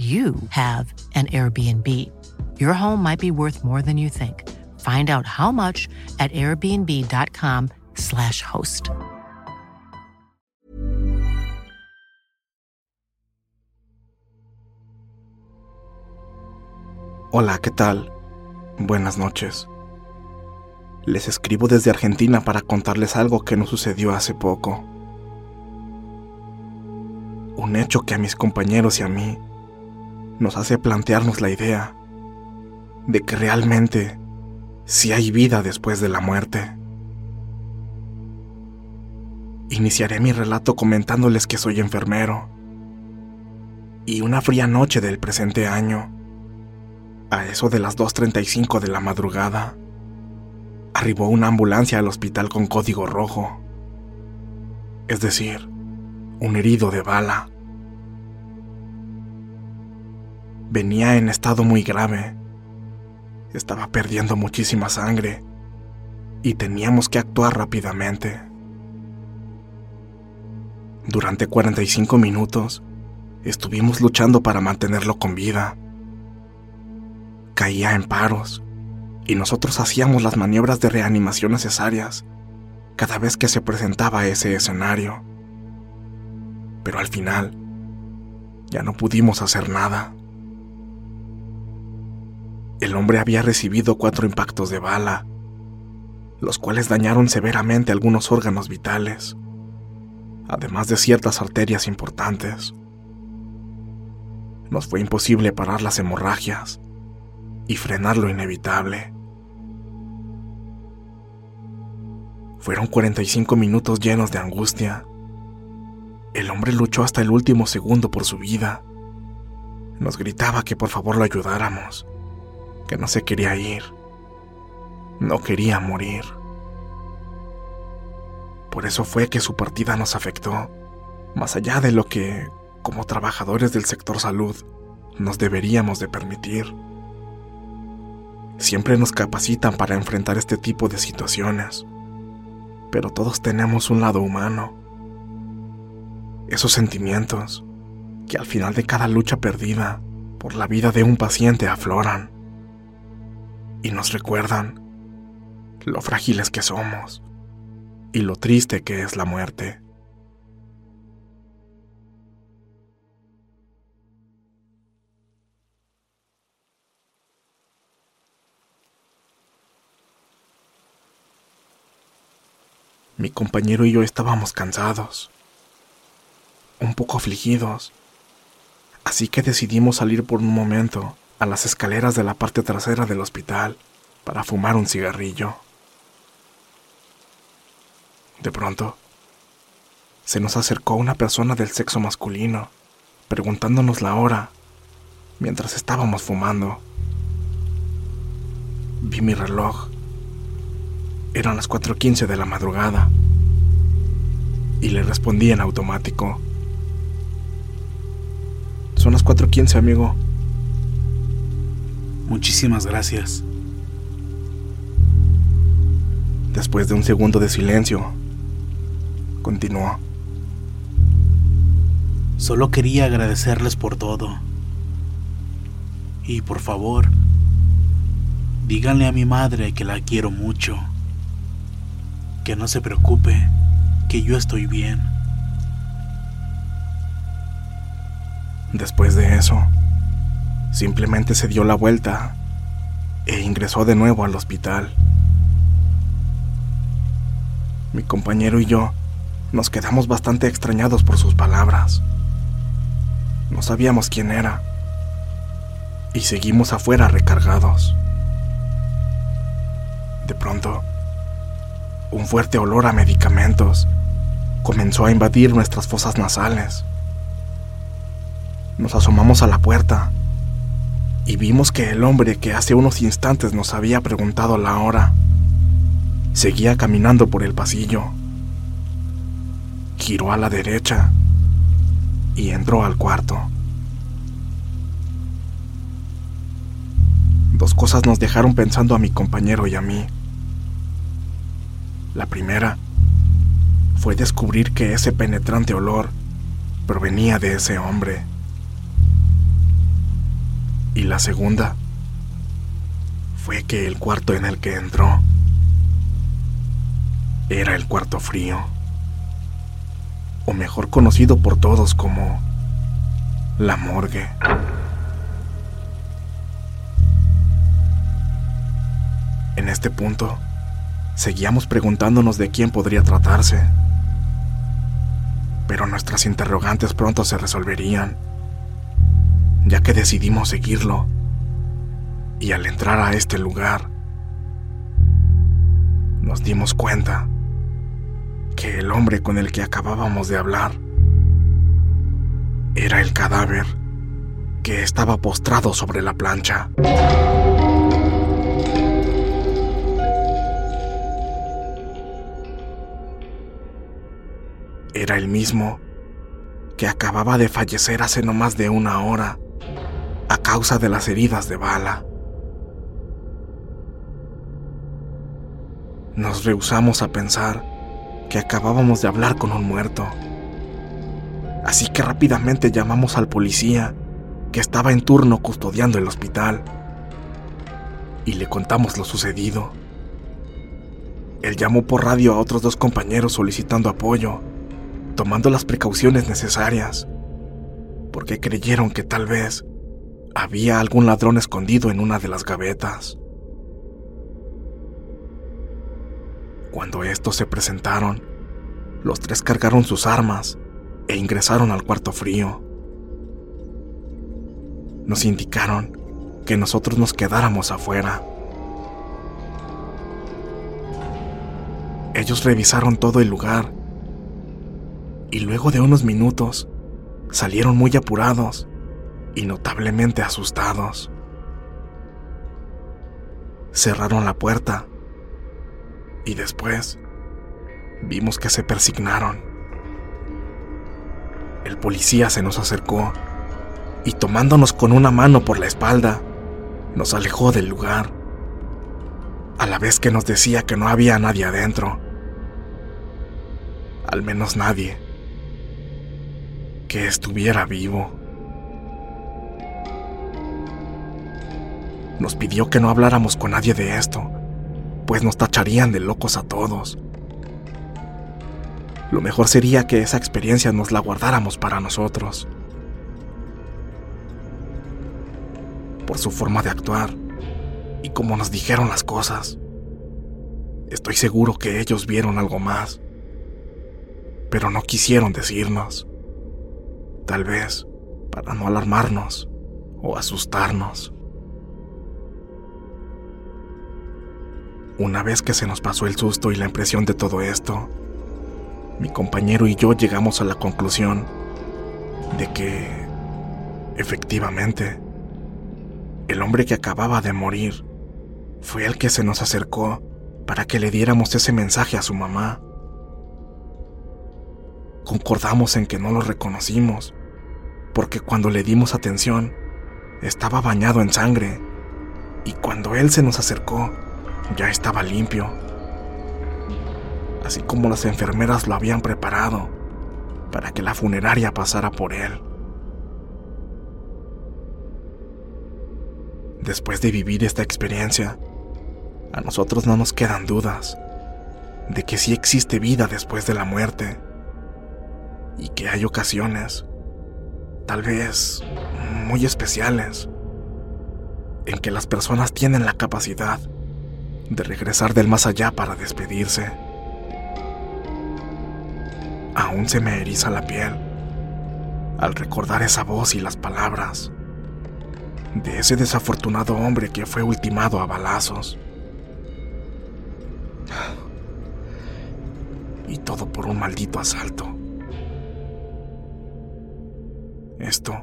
you have an Airbnb. Your home might be worth more than you think. Find out how much at airbnb.com/slash host. Hola, ¿qué tal? Buenas noches. Les escribo desde Argentina para contarles algo que nos sucedió hace poco. Un hecho que a mis compañeros y a mí nos hace plantearnos la idea de que realmente sí hay vida después de la muerte. Iniciaré mi relato comentándoles que soy enfermero y una fría noche del presente año, a eso de las 2.35 de la madrugada, arribó una ambulancia al hospital con código rojo, es decir, un herido de bala. Venía en estado muy grave. Estaba perdiendo muchísima sangre y teníamos que actuar rápidamente. Durante 45 minutos estuvimos luchando para mantenerlo con vida. Caía en paros y nosotros hacíamos las maniobras de reanimación necesarias cada vez que se presentaba ese escenario. Pero al final ya no pudimos hacer nada. El hombre había recibido cuatro impactos de bala, los cuales dañaron severamente algunos órganos vitales, además de ciertas arterias importantes. Nos fue imposible parar las hemorragias y frenar lo inevitable. Fueron 45 minutos llenos de angustia. El hombre luchó hasta el último segundo por su vida. Nos gritaba que por favor lo ayudáramos que no se quería ir. No quería morir. Por eso fue que su partida nos afectó, más allá de lo que, como trabajadores del sector salud, nos deberíamos de permitir. Siempre nos capacitan para enfrentar este tipo de situaciones, pero todos tenemos un lado humano. Esos sentimientos que al final de cada lucha perdida por la vida de un paciente afloran y nos recuerdan lo frágiles que somos y lo triste que es la muerte. Mi compañero y yo estábamos cansados, un poco afligidos, así que decidimos salir por un momento a las escaleras de la parte trasera del hospital para fumar un cigarrillo. De pronto, se nos acercó una persona del sexo masculino, preguntándonos la hora, mientras estábamos fumando. Vi mi reloj Eran las 4.15 de la madrugada y le respondí en automático. Son las 4.15, amigo. Muchísimas gracias. Después de un segundo de silencio, continuó. Solo quería agradecerles por todo. Y por favor, díganle a mi madre que la quiero mucho. Que no se preocupe, que yo estoy bien. Después de eso, simplemente se dio la vuelta e ingresó de nuevo al hospital. Mi compañero y yo nos quedamos bastante extrañados por sus palabras. No sabíamos quién era y seguimos afuera recargados. De pronto, un fuerte olor a medicamentos comenzó a invadir nuestras fosas nasales. Nos asomamos a la puerta y vimos que el hombre que hace unos instantes nos había preguntado la hora seguía caminando por el pasillo. Giró a la derecha y entró al cuarto. Dos cosas nos dejaron pensando a mi compañero y a mí. La primera fue descubrir que ese penetrante olor provenía de ese hombre. Y la segunda fue que el cuarto en el que entró era el cuarto frío, o mejor conocido por todos como la morgue. En este punto, seguíamos preguntándonos de quién podría tratarse, pero nuestras interrogantes pronto se resolverían, ya que decidimos seguirlo, y al entrar a este lugar, nos dimos cuenta que el hombre con el que acabábamos de hablar era el cadáver que estaba postrado sobre la plancha. Era el mismo que acababa de fallecer hace no más de una hora a causa de las heridas de bala. Nos rehusamos a pensar que acabábamos de hablar con un muerto. Así que rápidamente llamamos al policía que estaba en turno custodiando el hospital y le contamos lo sucedido. Él llamó por radio a otros dos compañeros solicitando apoyo, tomando las precauciones necesarias, porque creyeron que tal vez había algún ladrón escondido en una de las gavetas. Cuando estos se presentaron, los tres cargaron sus armas e ingresaron al cuarto frío. Nos indicaron que nosotros nos quedáramos afuera. Ellos revisaron todo el lugar y luego de unos minutos salieron muy apurados y notablemente asustados. Cerraron la puerta y después vimos que se persignaron. El policía se nos acercó y tomándonos con una mano por la espalda, nos alejó del lugar, a la vez que nos decía que no había nadie adentro. Al menos nadie que estuviera vivo. Nos pidió que no habláramos con nadie de esto, pues nos tacharían de locos a todos. Lo mejor sería que esa experiencia nos la guardáramos para nosotros. Por su forma de actuar y como nos dijeron las cosas, estoy seguro que ellos vieron algo más, pero no quisieron decirnos. Tal vez para no alarmarnos o asustarnos. Una vez que se nos pasó el susto y la impresión de todo esto, mi compañero y yo llegamos a la conclusión de que, efectivamente, el hombre que acababa de morir fue el que se nos acercó para que le diéramos ese mensaje a su mamá. Concordamos en que no lo reconocimos, porque cuando le dimos atención, estaba bañado en sangre, y cuando él se nos acercó, ya estaba limpio, así como las enfermeras lo habían preparado para que la funeraria pasara por él. Después de vivir esta experiencia, a nosotros no nos quedan dudas de que sí existe vida después de la muerte y que hay ocasiones, tal vez muy especiales, en que las personas tienen la capacidad de regresar del más allá para despedirse. Aún se me eriza la piel al recordar esa voz y las palabras de ese desafortunado hombre que fue ultimado a balazos. Y todo por un maldito asalto. Esto,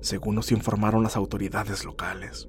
según nos informaron las autoridades locales.